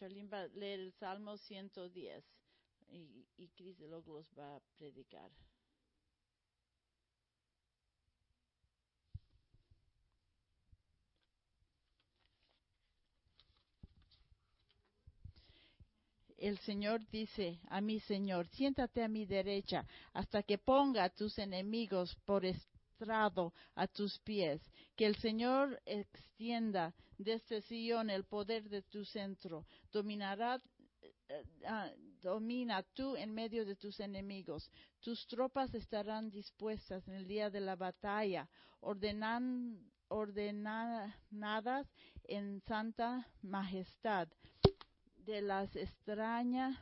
Charlene va a leer el Salmo 110 y, y Cris de Logos va a predicar. el Señor dice a mi Señor, siéntate a mi derecha hasta que ponga a tus enemigos por estrado a tus pies. Que el Señor extienda desde Sion el poder de tu centro. Dominará eh, ah, domina tú en medio de tus enemigos. Tus tropas estarán dispuestas en el día de la batalla, ordenan, ordenadas en santa majestad de las extrañas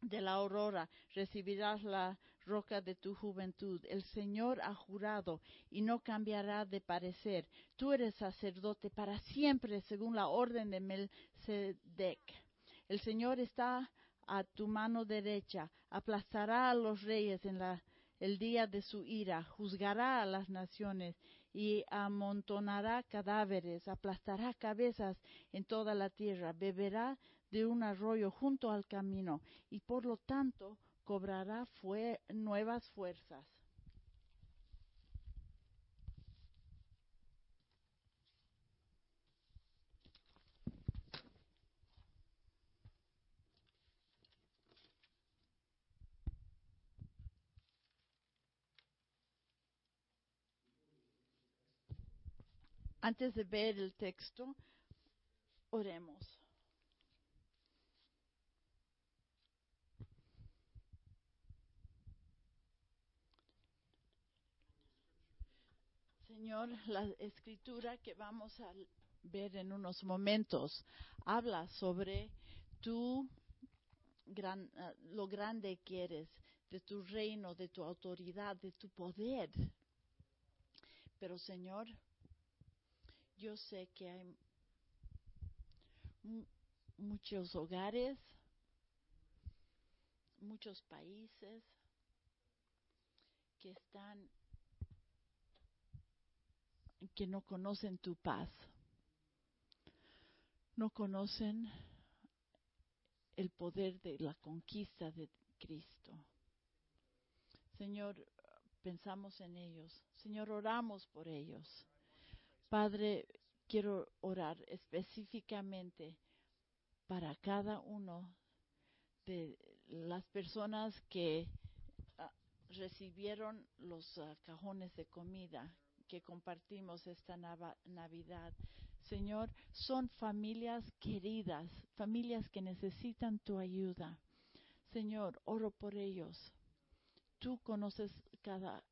de la aurora recibirás la roca de tu juventud. El Señor ha jurado y no cambiará de parecer. Tú eres sacerdote para siempre según la orden de Melchizedek. El Señor está a tu mano derecha, aplastará a los reyes en la el día de su ira, juzgará a las naciones y amontonará cadáveres, aplastará cabezas en toda la tierra, beberá de un arroyo junto al camino y por lo tanto cobrará nuevas fuerzas. Antes de ver el texto, oremos. Señor, la escritura que vamos a ver en unos momentos habla sobre tu gran, eh, lo grande que eres, de tu reino, de tu autoridad, de tu poder. Pero Señor, yo sé que hay muchos hogares, muchos países que están que no conocen tu paz, no conocen el poder de la conquista de Cristo. Señor, pensamos en ellos. Señor, oramos por ellos. Padre, quiero orar específicamente para cada uno de las personas que ah, recibieron los ah, cajones de comida que compartimos esta Navidad. Señor, son familias queridas, familias que necesitan tu ayuda. Señor, oro por ellos. Tú conoces cada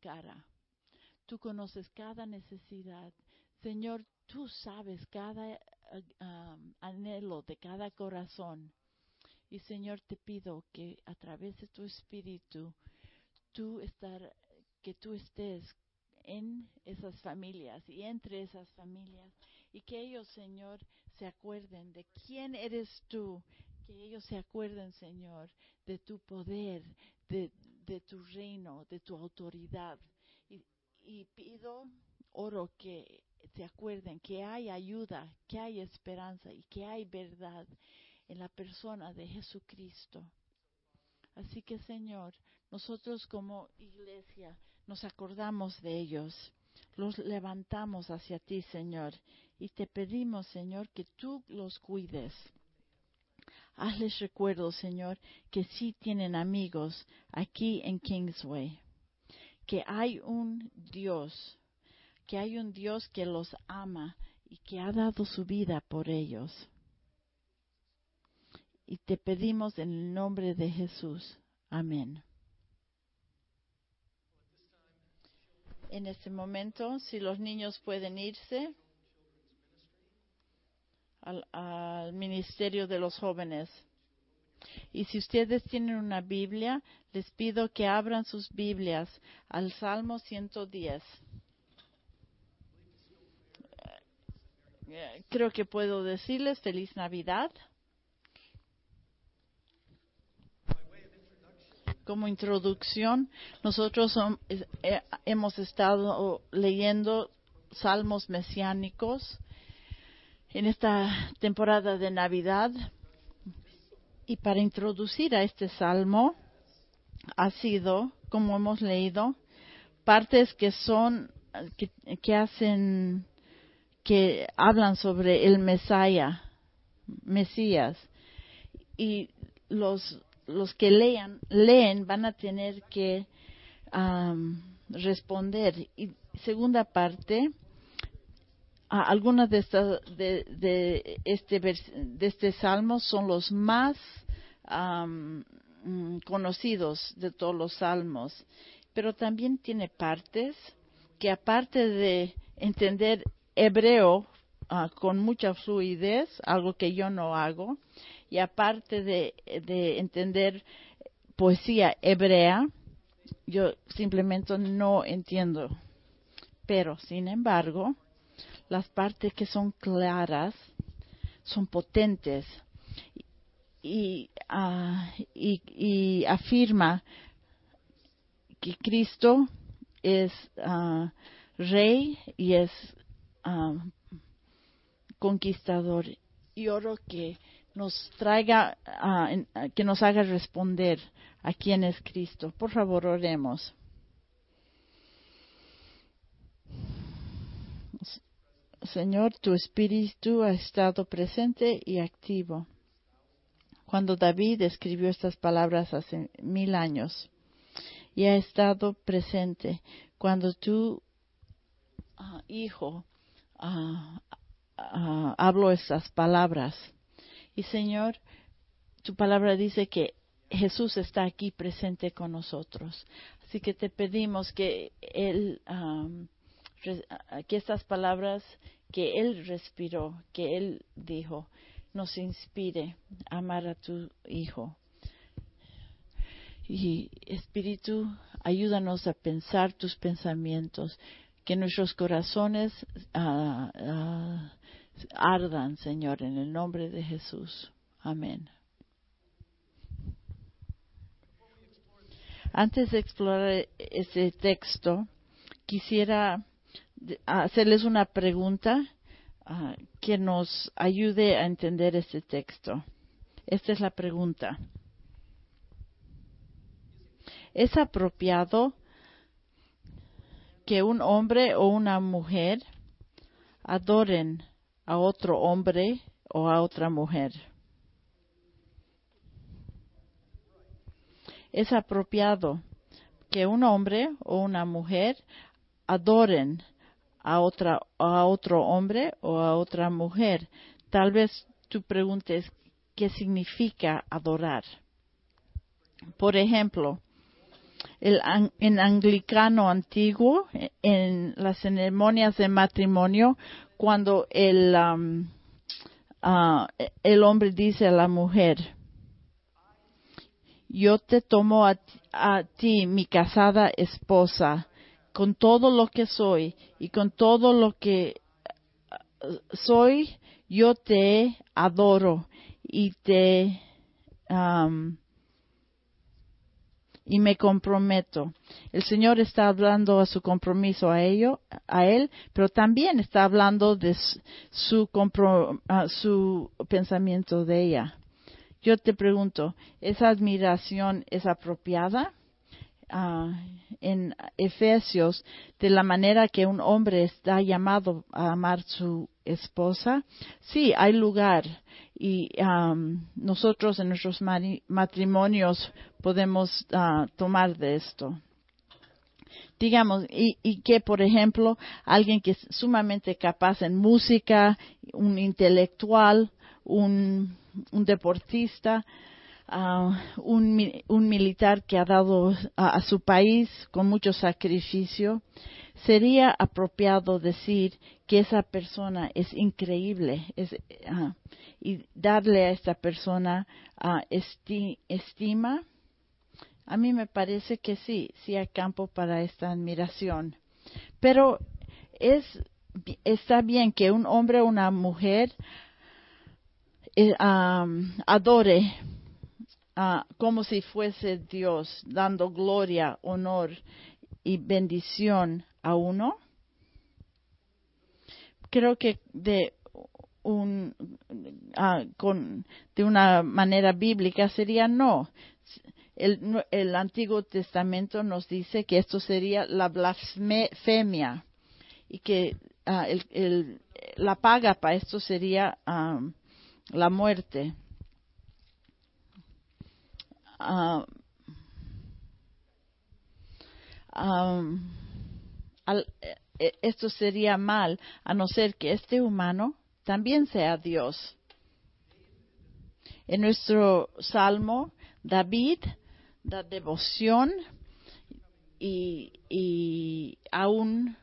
cara. Tú conoces cada necesidad. Señor, tú sabes cada um, anhelo de cada corazón. Y Señor, te pido que a través de tu espíritu, tú estar, que tú estés en esas familias y entre esas familias y que ellos, Señor, se acuerden de quién eres tú, que ellos se acuerden, Señor, de tu poder, de, de tu reino, de tu autoridad. Y, y pido, oro que se acuerden que hay ayuda, que hay esperanza y que hay verdad en la persona de Jesucristo. Así que, Señor, nosotros como iglesia nos acordamos de ellos, los levantamos hacia ti, Señor, y te pedimos, Señor, que tú los cuides. Hazles recuerdo, Señor, que sí tienen amigos aquí en Kingsway que hay un Dios, que hay un Dios que los ama y que ha dado su vida por ellos. Y te pedimos en el nombre de Jesús. Amén. En este momento, si los niños pueden irse al, ministerio de los jóvenes. Y si ustedes tienen una Biblia, les pido que abran sus Biblias al Salmo 110. Eh, creo que puedo decirles feliz Navidad. Como introducción, nosotros eh, hemos estado leyendo salmos mesiánicos en esta temporada de Navidad. Y para introducir a este salmo ha sido, como hemos leído, partes que son, que, que hacen, que hablan sobre el Mesías, Mesías. Y los, los que lean, leen van a tener que responder. Y segunda parte, algunas de, estas de, de, este, de este salmo son los más mm, conocidos de todos los salmos, pero también tiene partes que aparte de entender hebreo ah, con mucha fluidez, algo que yo no hago, y aparte de, de entender poesía hebrea, yo simplemente no entiendo. Pero, sin embargo, las partes que son claras son potentes y, uh, y, y afirma que Cristo es uh, rey y es uh, conquistador. Y oro que nos traiga, que nos haga responder a quién es Cristo. Por favor, oremos. Señor, tu espíritu ha estado presente y activo. Cuando David escribió estas palabras hace mil años, y ha estado presente cuando tu ah, hijo uh, habló estas palabras. Y Señor, tu palabra dice que Jesús está aquí presente con nosotros. Así que te pedimos que Él que estas palabras que Él respiró, que Él dijo, nos inspire a amar a tu Hijo. Y Espíritu, ayúdanos a pensar tus pensamientos, que nuestros corazones ah, ah, ardan, Señor, en el nombre de Jesús. Amén. Antes de explorar ese texto, quisiera hacerles una pregunta ah, que nos ayude a entender este texto. Esta es la pregunta. ¿Es apropiado que un hombre o una mujer adoren a otro hombre o a otra mujer? Es apropiado que un hombre o una mujer adoren a, otra, a otro hombre o a otra mujer. Tal vez tú preguntes qué significa adorar. Por ejemplo, el, en anglicano antiguo, en las ceremonias de matrimonio, cuando el, um, uh, el hombre dice a la mujer, yo te tomo a, ti, mi casada esposa, con todo lo que soy y con todo lo que uh, soy, yo te adoro y te um, y me comprometo. El Señor está hablando a su compromiso a ello, a él, pero también está hablando de su, uh, su pensamiento de ella. Yo te pregunto, ¿esa admiración es apropiada? Ah, en Efesios de la manera que un hombre está llamado a amar su esposa, sí, hay lugar y nosotros en nuestros matrimonios podemos ah, tomar de esto. Digamos, y, y, que, por ejemplo, alguien que es sumamente capaz en música, un intelectual, un, deportista, un, un, militar que ha dado a, su país con mucho sacrificio, sería apropiado decir que esa persona es increíble y darle a esta persona estima. A mí me parece que sí, sí hay campo para esta admiración. Pero es, está bien que un hombre o una mujer eh, adore Ah, como si fuese Dios dando gloria, honor y bendición a uno. Creo que de un, ah, con, de una manera bíblica sería no. El, el, Antiguo Testamento nos dice que esto sería la blasfemia y que ah, el, la paga para esto sería ah, la muerte. Al, eh, esto sería mal a no ser que este humano también sea Dios. En nuestro salmo, David da devoción y, a un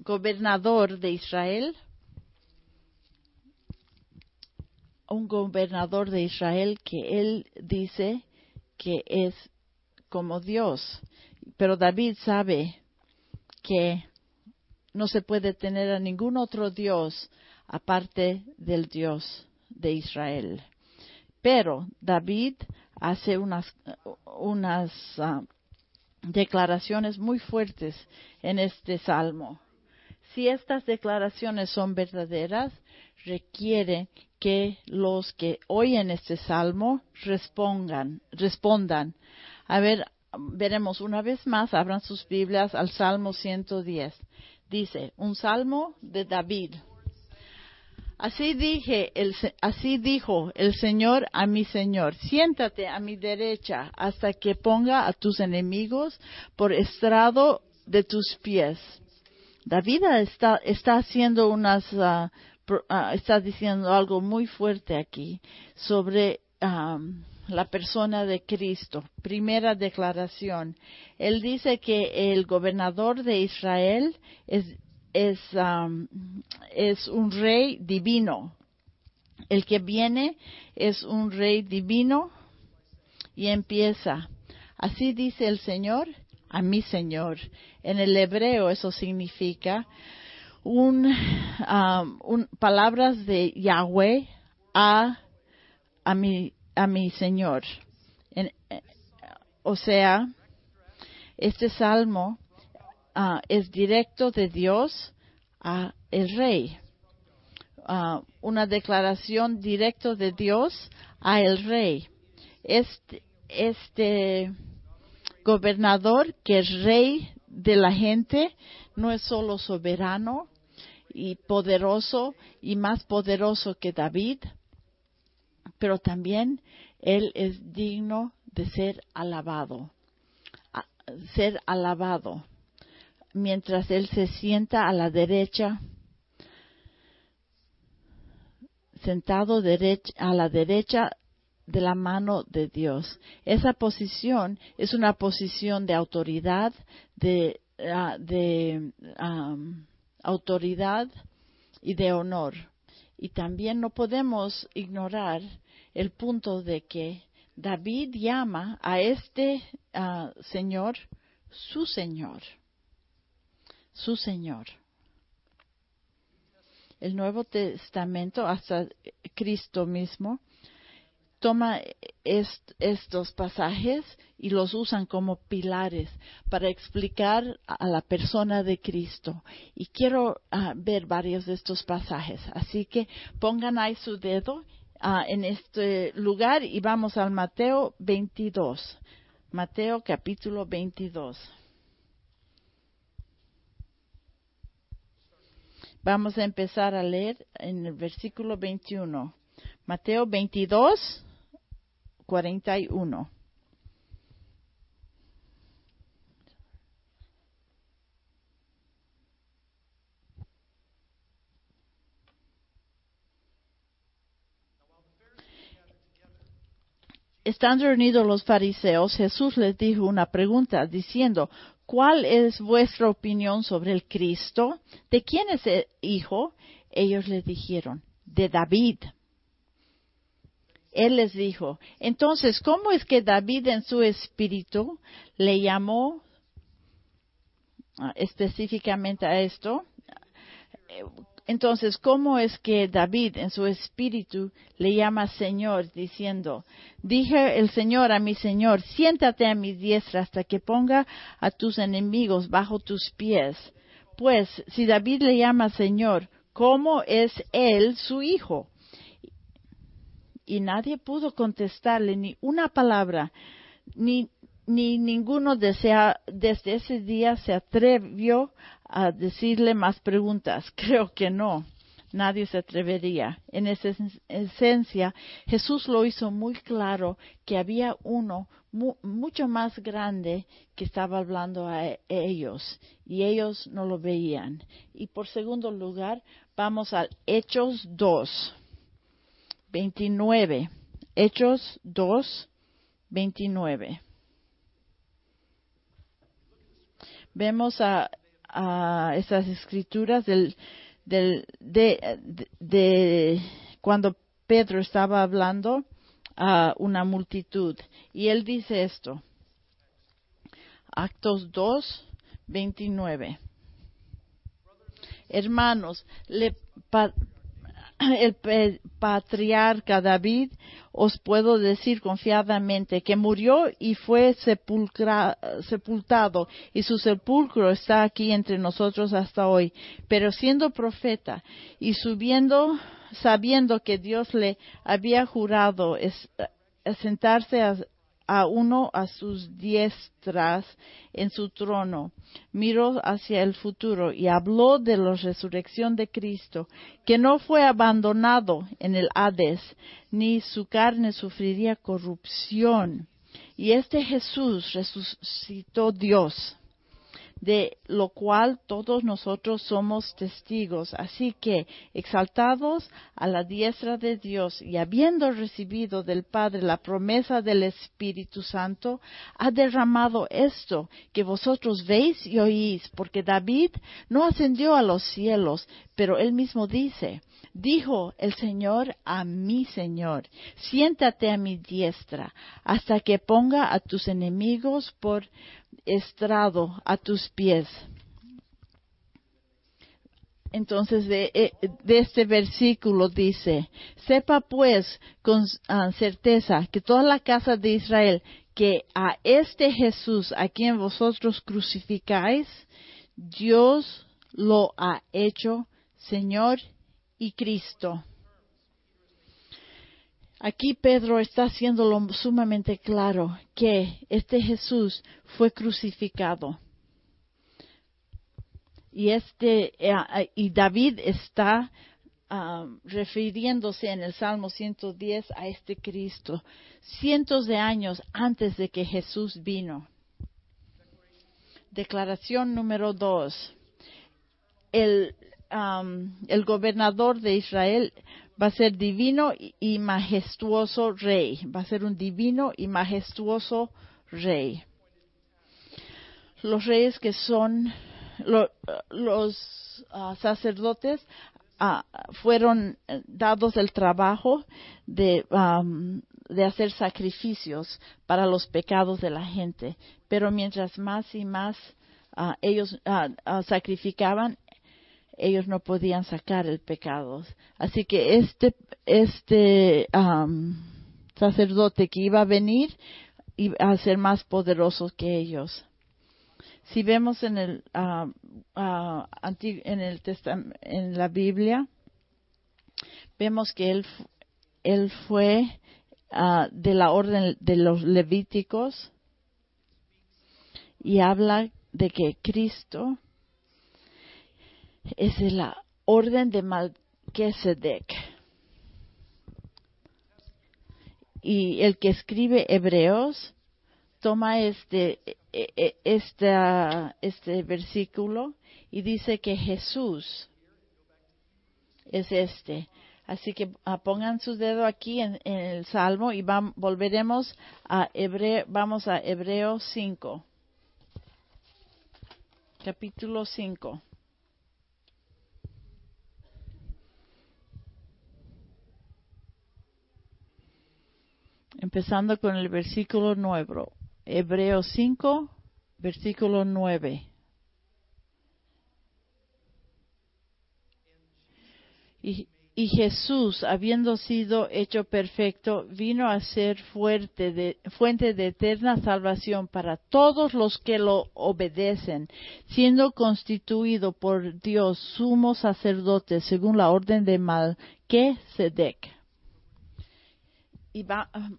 gobernador de Israel, un gobernador de Israel que él dice que es como Dios. Pero David sabe que no se puede tener a ningún otro Dios aparte del Dios de Israel. Pero David hace unas, unas ah, declaraciones muy fuertes en este salmo. Si estas declaraciones son verdaderas, requiere que los que oyen este salmo respondan, respondan. A ver, veremos una vez más, abran sus Biblias al Salmo 110 dice, un salmo de David. Así dije, el, así dijo el Señor a mi Señor, siéntate a mi derecha hasta que ponga a tus enemigos por estrado de tus pies. David está, está haciendo unas, uh, uh, está diciendo algo muy fuerte aquí sobre um, la persona de Cristo. Primera declaración. Él dice que el gobernador de Israel es, es, es un rey divino. El que viene es un rey divino y empieza. Así dice el Señor a mi Señor. En el hebreo eso significa un, um, un palabras de Yahweh a, a mi a mi Señor. Eh, o sea, este salmo ah, es directo de Dios a el rey. Ah, una declaración directa de Dios a el rey. Este, este gobernador que es rey de la gente no es solo soberano y poderoso y más poderoso que David, pero también Él es digno de ser alabado, ser alabado, mientras Él se sienta a la derecha, sentado a la derecha de la mano de Dios. Esa posición es una posición de autoridad, de, ah, autoridad y de honor. Y también no podemos ignorar el punto de que David llama a este ah, Señor su Señor, su Señor. El Nuevo Testamento, hasta Cristo mismo, toma estos pasajes y los usan como pilares para explicar a la persona de Cristo. Y quiero ah, ver varios de estos pasajes. Así que pongan ahí su dedo Ah, en este lugar y vamos al Mateo 22. Mateo capítulo 22. Vamos a empezar a leer en el versículo 21. Mateo 22, 41. Estando reunidos los fariseos, Jesús les dijo una pregunta diciendo, ¿cuál es vuestra opinión sobre el Cristo? ¿De quién es el hijo? Ellos le dijeron, de David. Él les dijo, entonces, ¿cómo es que David en su espíritu le llamó ah, específicamente a esto? Entonces, ¿cómo es que David en su espíritu le llama Señor diciendo, dije el Señor a mi Señor, siéntate a mi diestra hasta que ponga a tus enemigos bajo tus pies? Pues, si David le llama Señor, ¿cómo es él su hijo? Y nadie pudo contestarle ni una palabra, ni, ni ninguno desea, desde ese día se atrevió a decirle más preguntas. Creo que no nadie se atrevería. En esa esencia, Jesús lo hizo muy claro que había uno mucho más grande que estaba hablando a e, ellos y ellos no lo veían. Y por segundo lugar, vamos al Hechos 2, 29. Hechos 2, 29. Vemos a, a esas escrituras del del, de, de, cuando Pedro estaba hablando a una multitud. Y él dice esto. Actos 2, 29. Hermanos, le, el patriarca David, os puedo decir confiadamente que murió y fue sepultado y su sepulcro está aquí entre nosotros hasta hoy. Pero siendo profeta y subiendo, sabiendo que Dios le había jurado sentarse a, a uno a sus diestras en su trono, miró hacia el futuro y habló de la resurrección de Cristo, que no fue abandonado en el Hades, ni su carne sufriría corrupción. Y este Jesús resucitó Dios de lo cual todos nosotros somos testigos. Así que, exaltados a la diestra de Dios y habiendo recibido del Padre la promesa del Espíritu Santo, ha derramado esto que vosotros veis y oís, porque David no ascendió a los cielos, pero él mismo dice, Dijo el Señor a mi Señor, siéntate a mi diestra hasta que ponga a tus enemigos por estrado a tus pies. Entonces de, eh, este versículo dice, sepa pues con ah, certeza que toda la casa de Israel, que a este Jesús a quien vosotros crucificáis, Dios lo ha hecho Señor y Cristo. Aquí Pedro está haciéndolo sumamente claro que este Jesús fue crucificado. Y este eh, y David está ah, refiriéndose en el Salmo 110 a este Cristo, cientos de años antes de que Jesús vino. Declaración número dos. El el gobernador de Israel va a ser divino y majestuoso rey, va a ser un divino y majestuoso rey. Los reyes que son los ah, sacerdotes ah, fueron dados el trabajo de, de hacer sacrificios para los pecados de la gente, pero mientras más y más ah, ellos sacrificaban, ellos no podían sacar el pecado. Así que este, este sacerdote que iba a venir iba a ser más poderoso que ellos. Si vemos en el, en, el en la Biblia, vemos que él, él fue ah, de la orden de los levíticos y habla de que Cristo es la orden de Melquisedec. Y el que escribe Hebreos toma este, este, este versículo y dice que Jesús es este. Así que ah, pongan su dedo aquí en, el Salmo y volveremos a Hebreo, vamos a Hebreos 5. Capítulo 5. Empezando con el versículo 9. Hebreos 5, versículo 9. Y, Jesús, habiendo sido hecho perfecto, vino a ser fuente de eterna salvación para todos los que lo obedecen, siendo constituido por Dios sumo sacerdote según la orden de Malquisedec. Y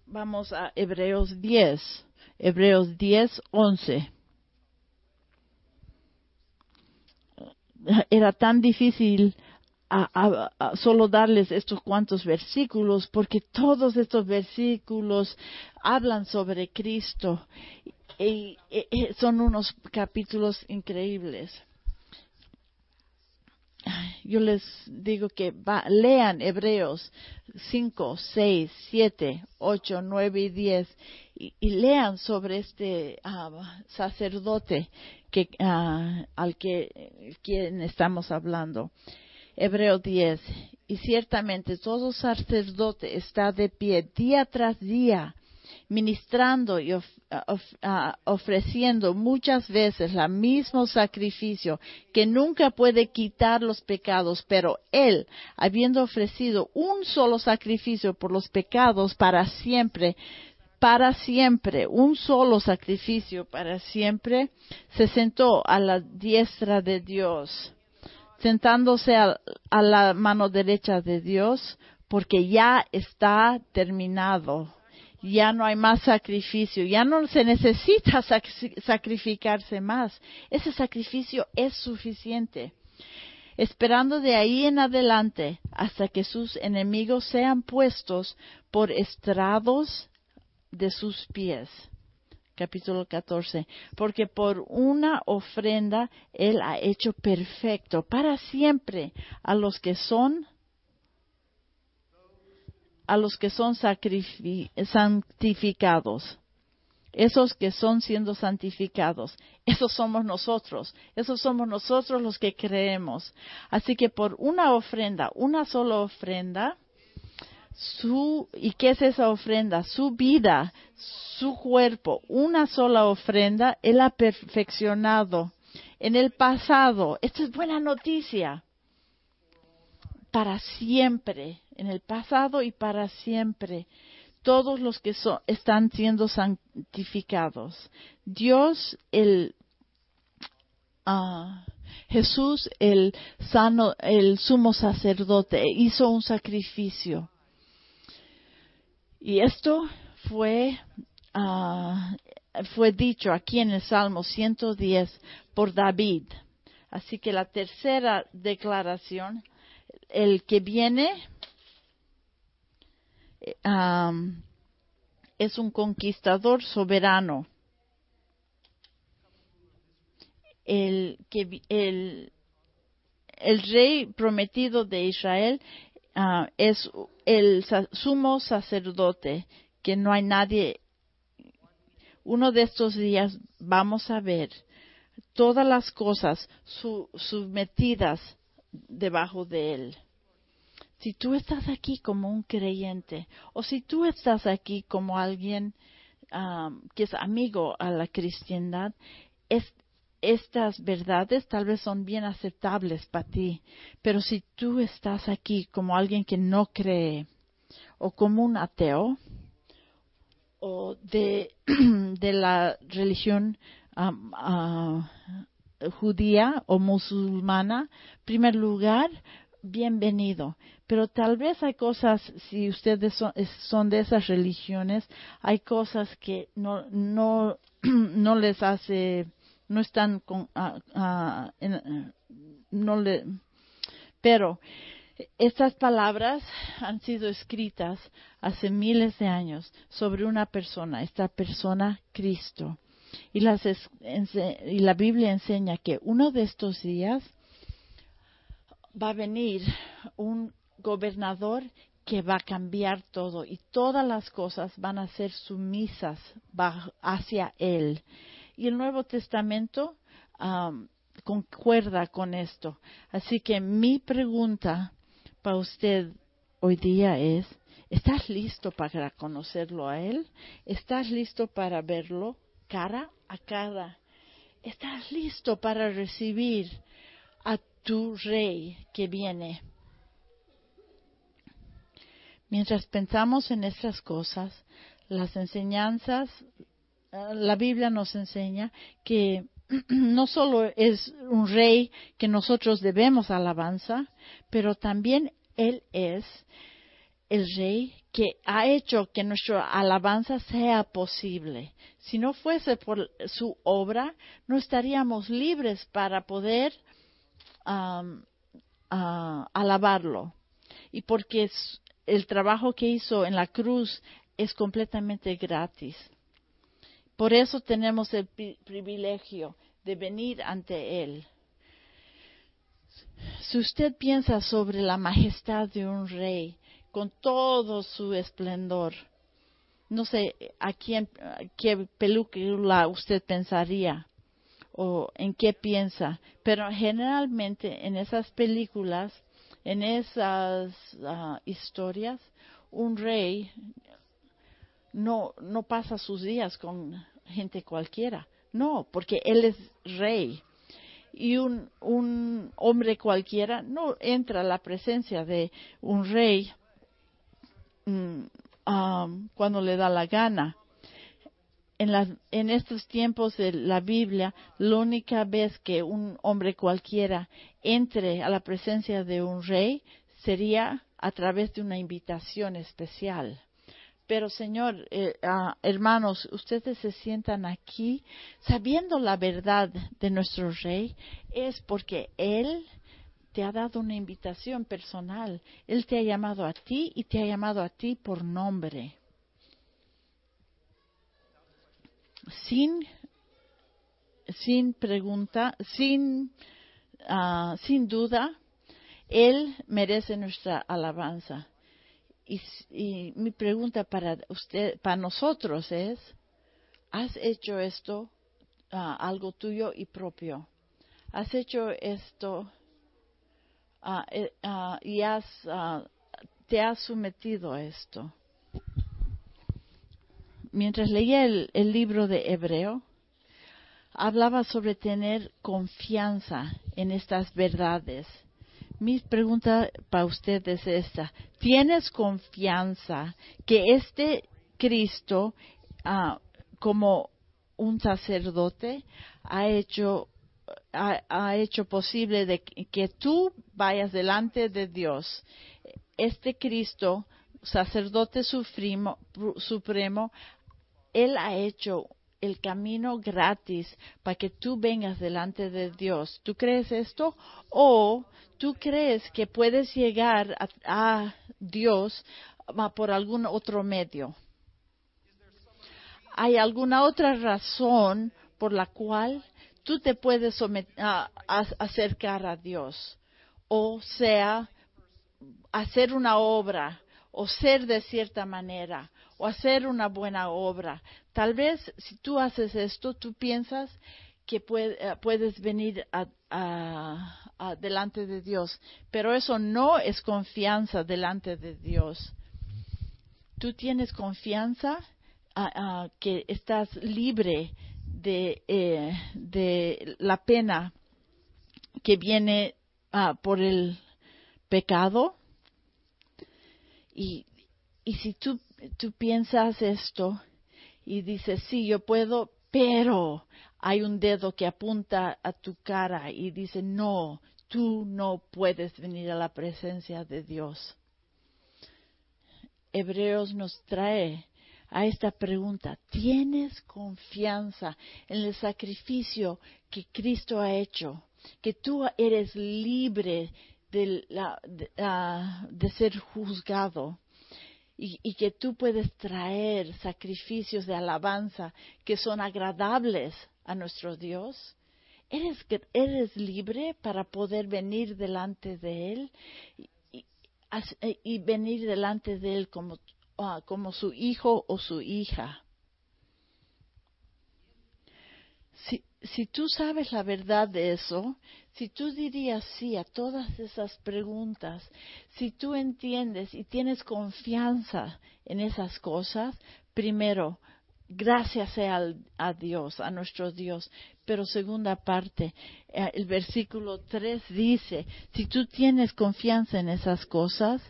vamos a Hebreos 10, Hebreos 10, 11. Era tan difícil solo darles estos cuantos versículos, porque todos estos versículos hablan sobre Cristo y, son unos capítulos increíbles. Yo les digo que lean Hebreos 5, 6, 7, 8, 9 y 10 y, lean sobre este ah, sacerdote que, ah, al que quien estamos hablando. Hebreo 10. Y ciertamente todo sacerdote está de pie día tras día, ministrando y ah, ofreciendo muchas veces el mismo sacrificio que nunca puede quitar los pecados, pero él, habiendo ofrecido un solo sacrificio por los pecados para siempre, para siempre, un solo sacrificio para siempre, se sentó a la diestra de Dios sentándose a, la mano derecha de Dios, porque ya está terminado. Ya no hay más sacrificio, ya no se necesita sacrificarse más. Ese sacrificio es suficiente. Esperando de ahí en adelante hasta que sus enemigos sean puestos por estrados de sus pies capítulo 14, porque por una ofrenda Él ha hecho perfecto para siempre a los que son a los que son santificados. Esos que son siendo santificados. Esos somos nosotros. Esos somos nosotros los que creemos. Así que por una ofrenda, una sola ofrenda, su, ¿y qué es esa ofrenda? Su vida, su cuerpo, una sola ofrenda, Él ha perfeccionado en el pasado. Esta es buena noticia. Para siempre, en el pasado y para siempre, todos los que están siendo santificados. Dios, el ah, Jesús, el sano, el sumo sacerdote, hizo un sacrificio y esto fue, ah, fue dicho aquí en el Salmo 110 por David. Así que la tercera declaración, el que viene es un conquistador soberano. El, que, el, el rey prometido de Israel Ah, es el sumo sacerdote, que no hay nadie. Uno de estos días vamos a ver todas las cosas sometidas debajo de él. Si tú estás aquí como un creyente o si tú estás aquí como alguien que es amigo a la cristiandad, es, estas verdades tal vez son bien aceptables para ti, pero si tú estás aquí como alguien que no cree o como un ateo o de, de la religión ah, judía o musulmana, primer lugar, bienvenido. Pero tal vez hay cosas, si ustedes son, de esas religiones, hay cosas que no, no, no les hace no están con, eh, no le, pero estas palabras han sido escritas hace miles de años sobre una persona, esta persona Cristo. Y, las, y la Biblia enseña que uno de estos días va a venir un gobernador que va a cambiar todo y todas las cosas van a ser sumisas hacia él. Y el Nuevo Testamento concuerda con esto. Así que mi pregunta para usted hoy día es, ¿estás listo para conocerlo a Él? ¿Estás listo para verlo cara a cara? ¿Estás listo para recibir tu rey que viene? Mientras pensamos en estas cosas, las enseñanzas, la Biblia nos enseña que no solo es un rey que nosotros debemos alabanza, pero también Él es el rey que ha hecho que nuestra alabanza sea posible. Si no fuese por su obra, no estaríamos libres para poder alabarlo. Y porque el trabajo que hizo en la cruz es completamente gratis. Por eso tenemos el privilegio de venir ante Él. Si usted piensa sobre la majestad de un rey, con todo su esplendor, no sé a quién, qué película usted pensaría o en qué piensa, pero generalmente en esas películas, en esas ah, historias, un rey no, no pasa sus días con gente cualquiera. No, porque él es rey. Y un, un hombre cualquiera no entra a la presencia de un rey um, cuando le da la gana. En, en estos tiempos de la Biblia, la única vez que un hombre cualquiera entre a la presencia de un rey sería a través de una invitación especial. Pero Señor, eh, ah, hermanos, ustedes se sientan aquí sabiendo la verdad de nuestro Rey, es porque Él te ha dado una invitación personal. Él te ha llamado a ti y te ha llamado a ti por nombre. Sin, sin pregunta, sin, ah, sin duda, Él merece nuestra alabanza. Y, mi pregunta para usted, para nosotros es, ¿has hecho esto ah, algo tuyo y propio? ¿Has hecho esto ah, y has, te has sometido a esto? Mientras leía el, libro de Hebreo, hablaba sobre tener confianza en estas verdades mi pregunta para usted es esta. ¿Tienes confianza que este Cristo, ah, como un sacerdote, ha hecho, ha, hecho posible de que, tú vayas delante de Dios? Este Cristo, sacerdote supremo, supremo, Él ha hecho el camino gratis para que tú vengas delante de Dios. ¿Tú crees esto? ¿O tú crees que puedes llegar a, Dios por algún otro medio? ¿Hay alguna otra razón por la cual tú te puedes acercar a Dios? O sea, hacer una obra o ser de cierta manera o hacer una buena obra. Tal vez si tú haces esto, tú piensas que eh, puedes venir a, delante de Dios, pero eso no es confianza delante de Dios. Tú tienes confianza que estás libre de, eh, de la pena que viene ah, por el pecado. Y, y si tú tú piensas esto y dices, sí, yo puedo, pero hay un dedo que apunta a tu cara y dice, no, tú no puedes venir a la presencia de Dios. Hebreos nos trae a esta pregunta, ¿tienes confianza en el sacrificio que Cristo ha hecho? Que tú eres libre de, la, de ah, ser juzgado y, que tú puedes traer sacrificios de alabanza que son agradables a nuestro Dios, eres, eres libre para poder venir delante de Él y, venir delante de Él como, ah, como su hijo o su hija. Si tú sabes la verdad de eso, si tú dirías sí a todas esas preguntas, si tú entiendes y tienes confianza en esas cosas, primero, gracias sea a Dios, a nuestro Dios. Pero segunda parte, eh, el versículo 3 dice, si tú tienes confianza en esas cosas,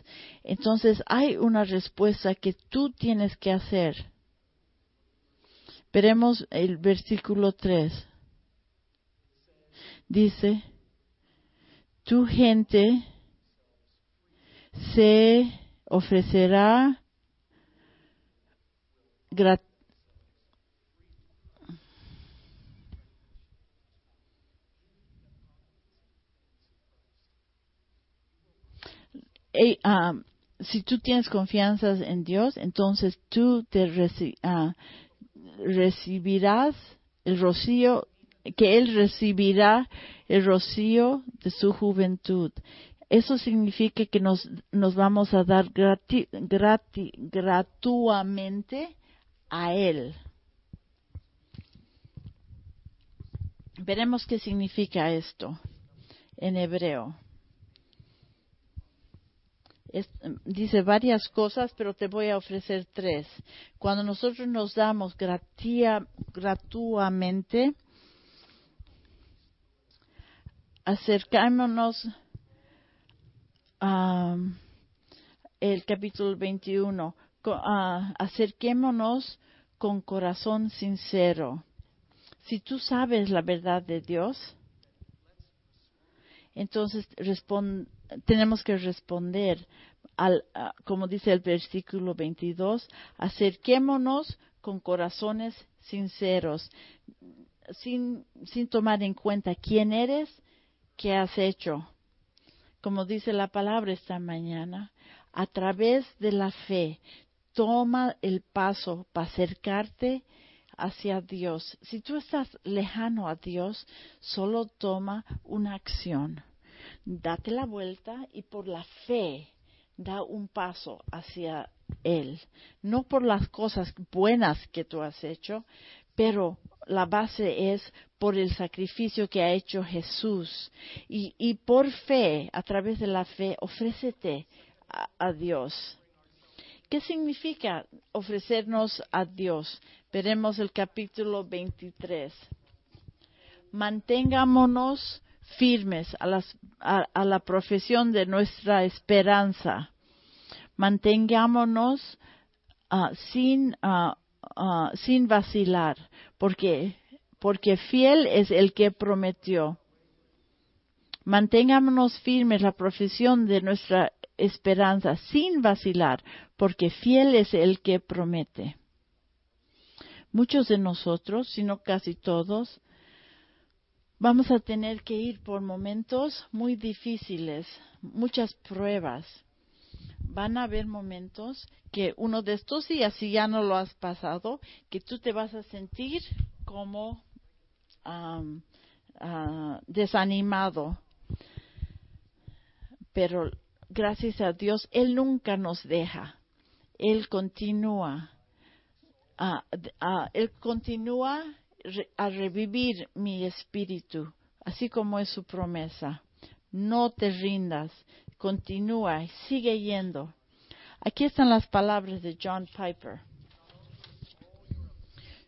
entonces hay una respuesta que tú tienes que hacer. Veremos el versículo 3. Dice, tu gente se ofrecerá Um, si tú tienes confianza en Dios, entonces tú te uh, recibirás el rocío, que Él recibirá el rocío de su juventud. Eso significa que nos, vamos a dar gratuamente a Él. Veremos qué significa esto en hebreo dice varias cosas, pero te voy a ofrecer tres. Cuando nosotros nos damos gratuamente, acercámonos a el capítulo 21, acerquémonos con corazón sincero. Si tú sabes la verdad de Dios, entonces tenemos que responder al, como dice el versículo 22, acerquémonos con corazones sinceros, sin, sin tomar en cuenta quién eres, qué has hecho. Como dice la palabra esta mañana, a través de la fe, toma el paso para acercarte hacia Dios. Si tú estás lejano a Dios, solo toma una acción. Date la vuelta y por la fe da un paso hacia Él. No por las cosas buenas que tú has hecho, pero la base es por el sacrificio que ha hecho Jesús. Y, por fe, a través de la fe, ofrécete a Dios. ¿Qué significa ofrecernos a Dios? Veremos el capítulo 23. Mantengámonos firmes a, la profesión de nuestra esperanza. Mantengámonos ah, sin, ah, ah, sin vacilar, porque, porque fiel es el que prometió. Mantengámonos firmes la profesión de nuestra esperanza sin vacilar, porque fiel es el que promete. Muchos de nosotros, si no casi todos, vamos a tener que ir por momentos muy difíciles, muchas pruebas. Van a haber momentos que uno de estos días, si ya no lo has pasado, que tú te vas a sentir como ah, desanimado. Pero gracias a Dios, Él nunca nos deja. Él continúa. Él continúa a revivir mi espíritu, así como es su promesa. No te rindas, continúa, sigue yendo. Aquí están las palabras de John Piper.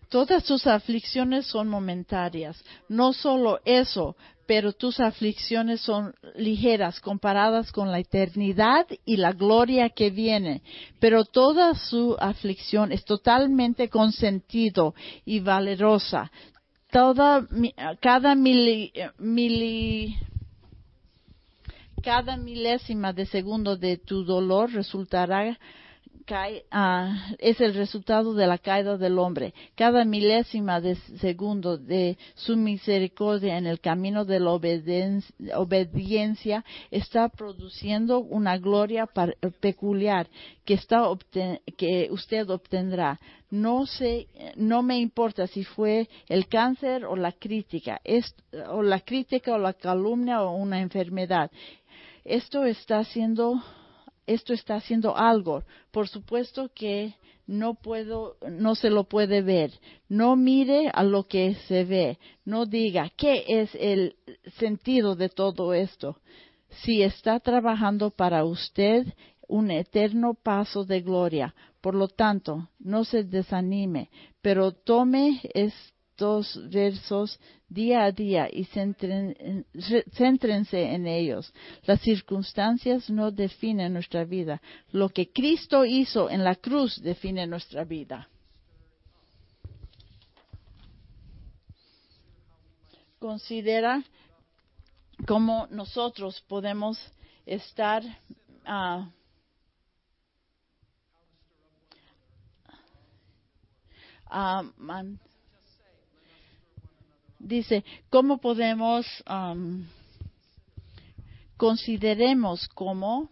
Todas tus aflicciones son momentarias. No solo eso, pero tus aflicciones son ligeras comparadas con la eternidad y la gloria que viene. Pero toda su aflicción es totalmente consentido y valerosa. Toda, cada cada milésima de segundo de tu dolor resultará Ah, es el resultado de la caída del hombre. Cada milésima de segundo de su misericordia en el camino de la obediencia está produciendo una gloria peculiar que, está que usted obtendrá. No, sé, no me importa si fue el cáncer o la crítica, o la crítica o la calumnia o una enfermedad. Esto está siendo esto está haciendo algo. Por supuesto que no puedo, no se lo puede ver. No mire a lo que se ve. No diga qué es el sentido de todo esto. Si está trabajando para usted, un eterno paso de gloria. Por lo tanto, no se desanime, pero tome estos versos día a día y céntrense en ellos. Las circunstancias no definen nuestra vida. Lo que Cristo hizo en la cruz define nuestra vida. Considera cómo nosotros podemos estar uh, dice, ¿cómo podemos, consideremos cómo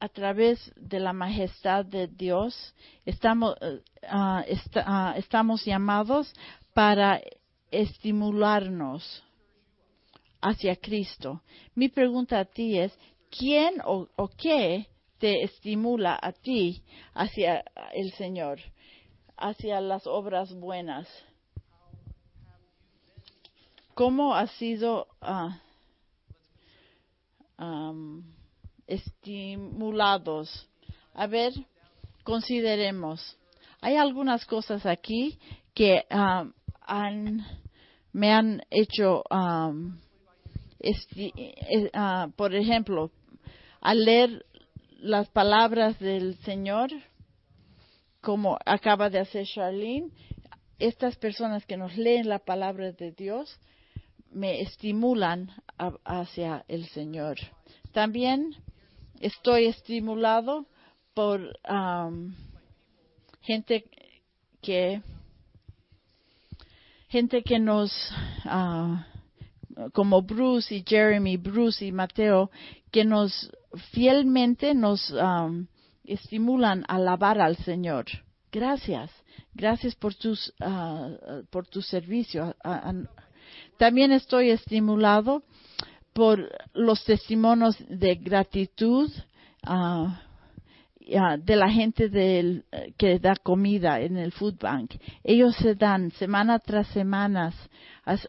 a través de la majestad de Dios estamos, uh, uh, estamos llamados para estimularnos hacia Cristo. Mi pregunta a ti es, ¿quién o, qué te estimula a ti hacia el Señor, hacia las obras buenas? ¿Cómo has sido uh, estimulados? A ver, consideremos. Hay algunas cosas aquí que han, me han hecho ah, por ejemplo, al leer las palabras del Señor, como acaba de hacer Charlene, estas personas que nos leen la palabra de Dios me estimulan hacia el Señor. También estoy estimulado por gente que gente que nos uh, como Bruce y Jeremy, Bruce y Mateo, que nos fielmente nos um, estimulan a alabar al Señor. Gracias, gracias por tus uh, por tu servicio. También estoy estimulado por los testimonios de gratitud uh, de la gente del, que da comida en el food bank. Ellos se dan semana tras semana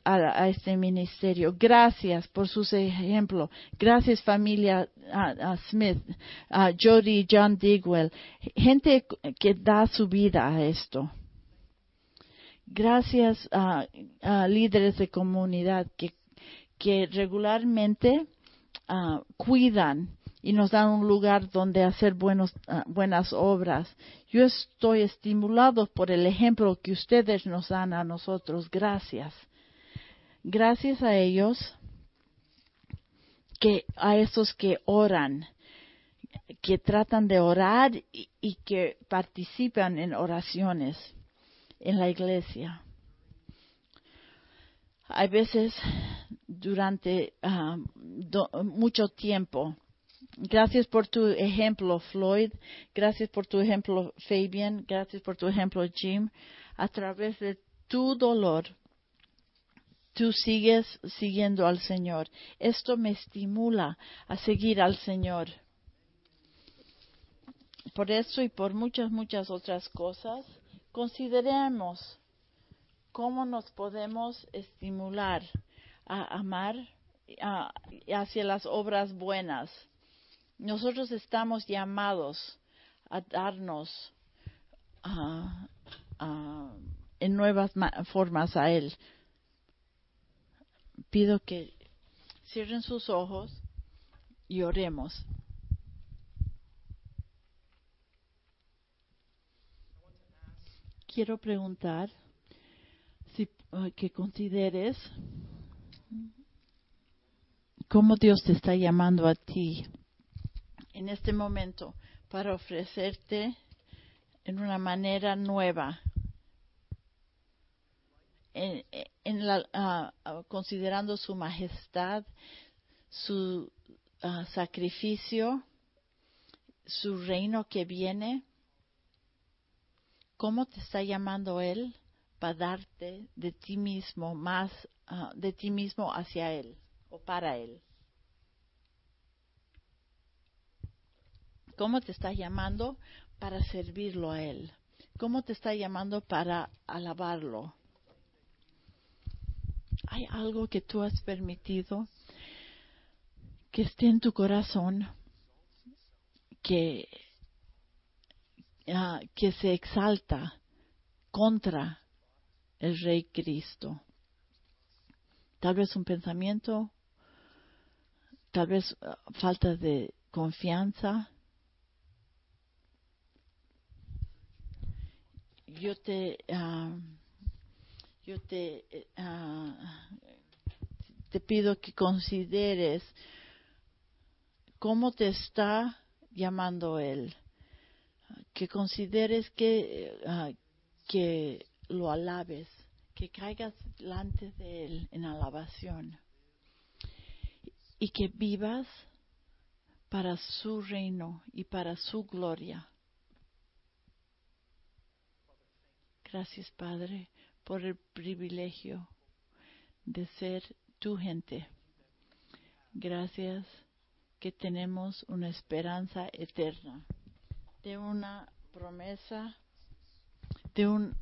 a, este ministerio. Gracias por sus ejemplos. Gracias familia Smith, a Jody, John Digwell, gente que da su vida a esto. Gracias a, líderes de comunidad que, que regularmente ah, cuidan y nos dan un lugar donde hacer buenos, ah, buenas obras. Yo estoy estimulado por el ejemplo que ustedes nos dan a nosotros. Gracias. Gracias a ellos, que a esos que oran, que tratan de orar y, y que participan en oraciones en la iglesia. Hay veces durante ah, mucho tiempo Gracias por tu ejemplo, Floyd. Gracias por tu ejemplo, Fabian. Gracias por tu ejemplo, Jim. A través de tu dolor, tú sigues siguiendo al Señor. Esto me estimula a seguir al Señor. Por eso y por muchas, muchas otras cosas, consideremos cómo nos podemos estimular a amar hacia las obras buenas nosotros estamos llamados a darnos en nuevas formas a Él. Pido que cierren sus ojos y oremos. Quiero preguntar si que consideres cómo Dios te está llamando a ti en este momento para ofrecerte en una manera nueva, en, la, ah, ah, considerando su majestad, su ah, sacrificio, su reino que viene. ¿Cómo te está llamando Él para darte de ti mismo más, de ti mismo hacia Él o para Él? ¿Cómo te está llamando para servirlo a Él? ¿Cómo te está llamando para alabarlo? Hay algo que tú has permitido que esté en tu corazón, que, ah, que se exalta contra el Rey Cristo. Tal vez un pensamiento, tal vez ah, falta de confianza. Yo te, ah, yo te, te pido que consideres cómo te está llamando Él. Que consideres que, ah, que lo alabes, que caigas delante de Él en alabación y que vivas para su reino y para su gloria. Gracias, Padre, por el privilegio de ser tu gente. Gracias que tenemos una esperanza eterna, de una promesa, de un,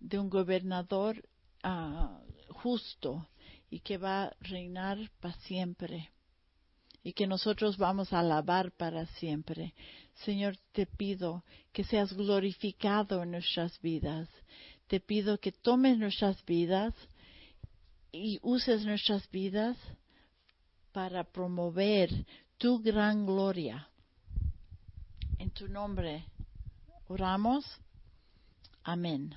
de un gobernador ah, justo y que va a reinar para siempre y que nosotros vamos a alabar para siempre. Señor, te pido que seas glorificado en nuestras vidas. Te pido que tomes nuestras vidas y uses nuestras vidas para promover tu gran gloria. En tu nombre oramos. Amén.